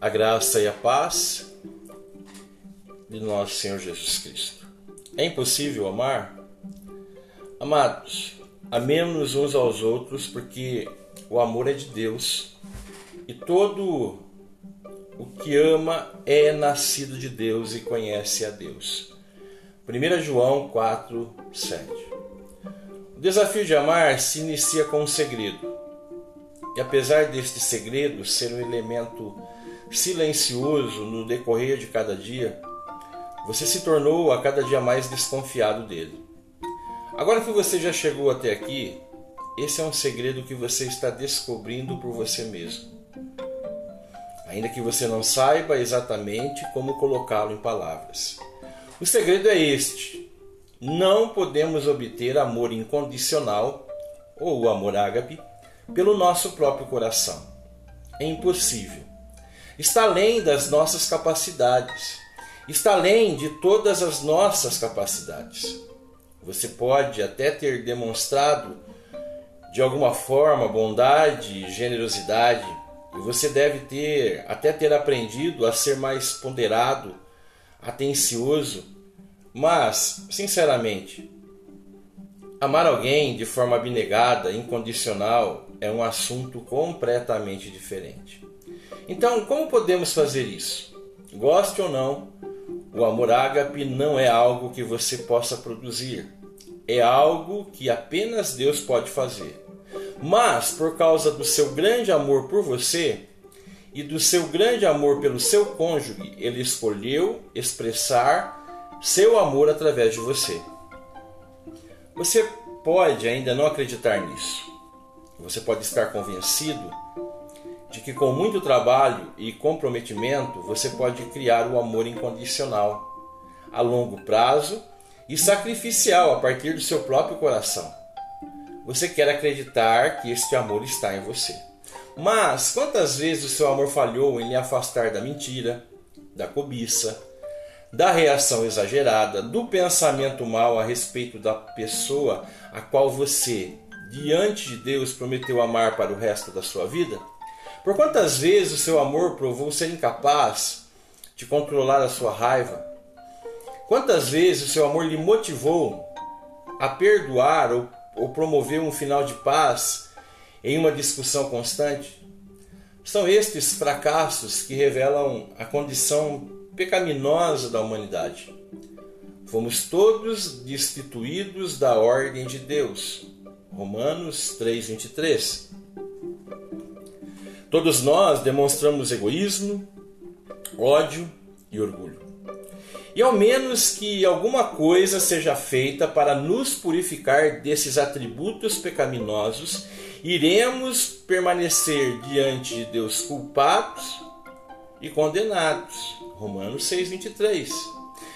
a graça e a paz de nosso Senhor Jesus Cristo. É impossível amar? Amados, amemos uns aos outros porque o amor é de Deus e todo o que ama é nascido de Deus e conhece a Deus. 1 João 4, 7. O desafio de amar se inicia com um segredo. E apesar deste segredo ser um elemento silencioso no decorrer de cada dia, você se tornou a cada dia mais desconfiado dele. Agora que você já chegou até aqui, esse é um segredo que você está descobrindo por você mesmo. Ainda que você não saiba exatamente como colocá-lo em palavras. O segredo é este: não podemos obter amor incondicional, ou o amor ágape, pelo nosso próprio coração. É impossível. Está além das nossas capacidades. Está além de todas as nossas capacidades. Você pode até ter demonstrado de alguma forma bondade e generosidade, e você deve ter até ter aprendido a ser mais ponderado, atencioso, mas, sinceramente, amar alguém de forma abnegada, incondicional, é um assunto completamente diferente. Então, como podemos fazer isso? Goste ou não, o amor ágape não é algo que você possa produzir. É algo que apenas Deus pode fazer. Mas, por causa do seu grande amor por você e do seu grande amor pelo seu cônjuge, ele escolheu expressar seu amor através de você. Você pode ainda não acreditar nisso, você pode estar convencido de que com muito trabalho e comprometimento você pode criar o amor incondicional, a longo prazo e sacrificial a partir do seu próprio coração. Você quer acreditar que este amor está em você. Mas quantas vezes o seu amor falhou em lhe afastar da mentira, da cobiça, da reação exagerada, do pensamento mal a respeito da pessoa a qual você diante de Deus prometeu amar para o resto da sua vida? Por quantas vezes o seu amor provou ser incapaz de controlar a sua raiva? Quantas vezes o seu amor lhe motivou a perdoar ou, ou promover um final de paz em uma discussão constante? São estes fracassos que revelam a condição pecaminosa da humanidade. Fomos todos destituídos da ordem de Deus. Romanos 3:23. Todos nós demonstramos egoísmo, ódio e orgulho. E ao menos que alguma coisa seja feita para nos purificar desses atributos pecaminosos, iremos permanecer diante de Deus culpados e condenados. Romanos 6:23.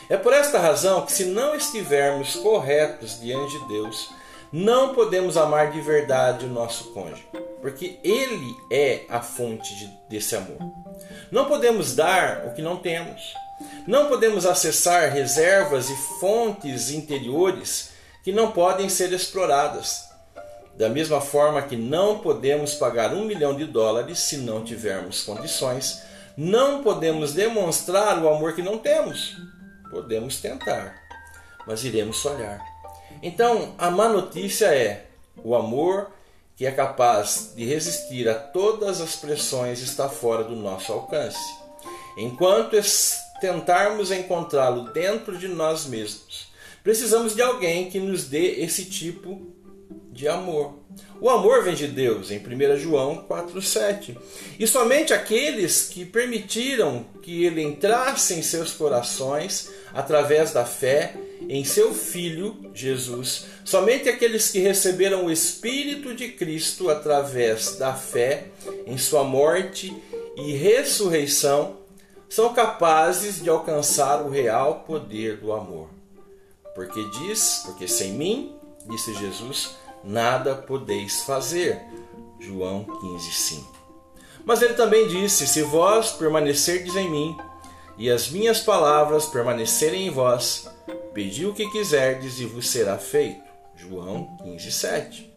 É por esta razão que se não estivermos corretos diante de Deus, não podemos amar de verdade o nosso cônjuge, porque ele é a fonte de, desse amor. Não podemos dar o que não temos. Não podemos acessar reservas e fontes interiores que não podem ser exploradas. Da mesma forma que não podemos pagar um milhão de dólares se não tivermos condições, não podemos demonstrar o amor que não temos. Podemos tentar, mas iremos falhar. Então, a má notícia é: o amor que é capaz de resistir a todas as pressões está fora do nosso alcance. Enquanto tentarmos encontrá-lo dentro de nós mesmos, precisamos de alguém que nos dê esse tipo de amor. O amor vem de Deus, em 1 João 4,7. E somente aqueles que permitiram que ele entrasse em seus corações através da fé em seu Filho Jesus, somente aqueles que receberam o Espírito de Cristo através da fé em sua morte e ressurreição, são capazes de alcançar o real poder do amor. Porque diz, porque sem mim, disse Jesus, nada podeis fazer. João 15:5. Mas ele também disse: Se vós permanecerdes em mim, e as minhas palavras permanecerem em vós, pedi o que quiserdes e vos será feito. João 15:7.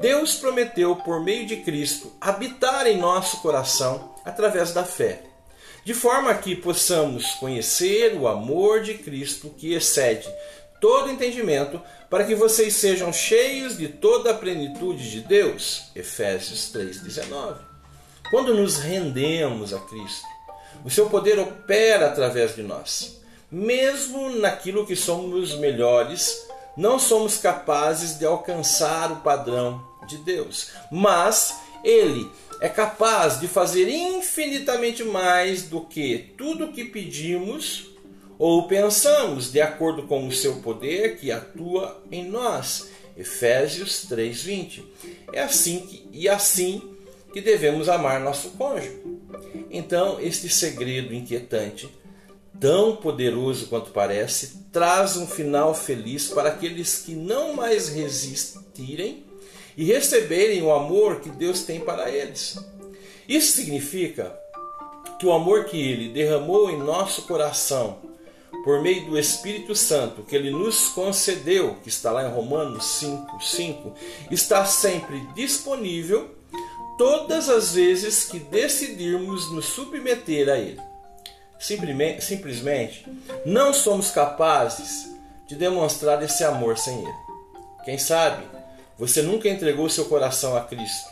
Deus prometeu por meio de Cristo habitar em nosso coração através da fé. de forma que possamos conhecer o amor de Cristo que excede todo entendimento, para que vocês sejam cheios de toda a plenitude de Deus. Efésios 3:19. Quando nos rendemos a Cristo, o seu poder opera através de nós. Mesmo naquilo que somos melhores, não somos capazes de alcançar o padrão de Deus, mas ele é capaz de fazer infinitamente mais do que tudo que pedimos ou pensamos, de acordo com o seu poder que atua em nós. Efésios 3:20. É assim que e assim que devemos amar nosso cônjuge. Então, este segredo inquietante, tão poderoso quanto parece, traz um final feliz para aqueles que não mais resistirem e receberem o amor que Deus tem para eles. Isso significa que o amor que ele derramou em nosso coração por meio do Espírito Santo que ele nos concedeu, que está lá em Romanos 5, 5, está sempre disponível todas as vezes que decidirmos nos submeter a ele. Simplesmente, não somos capazes de demonstrar esse amor sem ele. Quem sabe você nunca entregou seu coração a Cristo,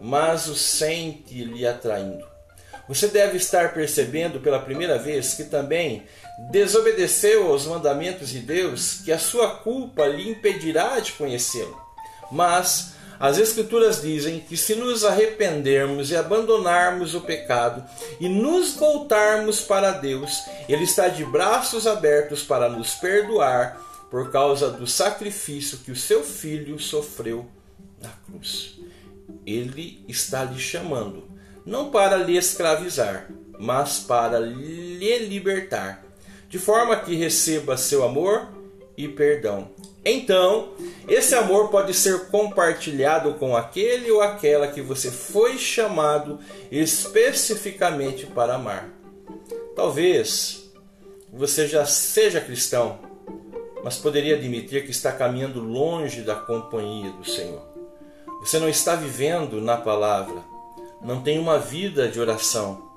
mas o sente lhe atraindo. Você deve estar percebendo pela primeira vez que também desobedeceu aos mandamentos de Deus, que a sua culpa lhe impedirá de conhecê-lo. Mas as Escrituras dizem que se nos arrependermos e abandonarmos o pecado e nos voltarmos para Deus, Ele está de braços abertos para nos perdoar por causa do sacrifício que o seu filho sofreu na cruz. Ele está lhe chamando, não para lhe escravizar, mas para lhe libertar, de forma que receba seu amor e perdão. Então, esse amor pode ser compartilhado com aquele ou aquela que você foi chamado especificamente para amar. Talvez você já seja cristão mas poderia admitir que está caminhando longe da companhia do Senhor. Você não está vivendo na palavra, não tem uma vida de oração.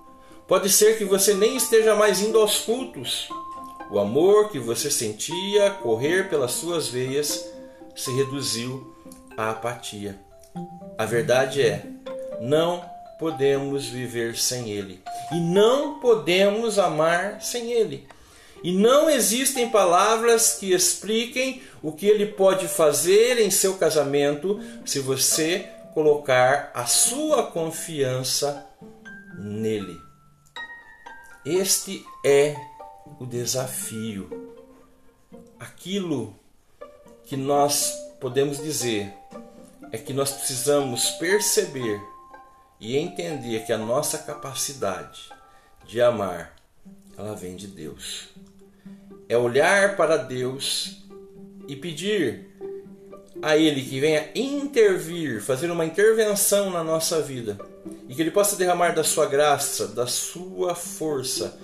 Pode ser que você nem esteja mais indo aos cultos. O amor que você sentia correr pelas suas veias se reduziu à apatia. A verdade é, não podemos viver sem Ele e não podemos amar sem Ele. E não existem palavras que expliquem o que ele pode fazer em seu casamento se você colocar a sua confiança nele. Este é o desafio. Aquilo que nós podemos dizer é que nós precisamos perceber e entender que a nossa capacidade de amar ela vem de Deus. É olhar para Deus e pedir a Ele que venha intervir, fazer uma intervenção na nossa vida e que Ele possa derramar da sua graça, da sua força,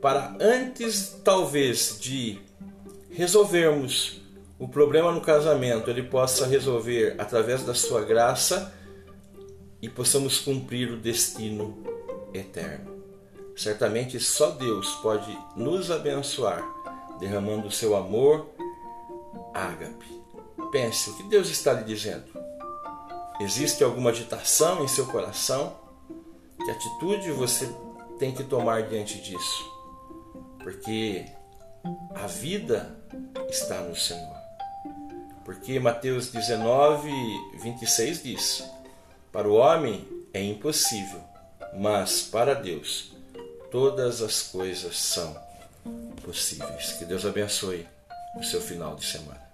para antes, talvez, de resolvermos o problema no casamento, Ele possa resolver através da sua graça e possamos cumprir o destino eterno. Certamente só Deus pode nos abençoar, derramando o seu amor ágape. Pense o que Deus está lhe dizendo. Existe alguma agitação em seu coração? Que atitude você tem que tomar diante disso? Porque a vida está no Senhor. Porque Mateus 19, 26 diz: Para o homem é impossível, mas para Deus todas as coisas são possíveis. Que Deus abençoe o seu final de semana.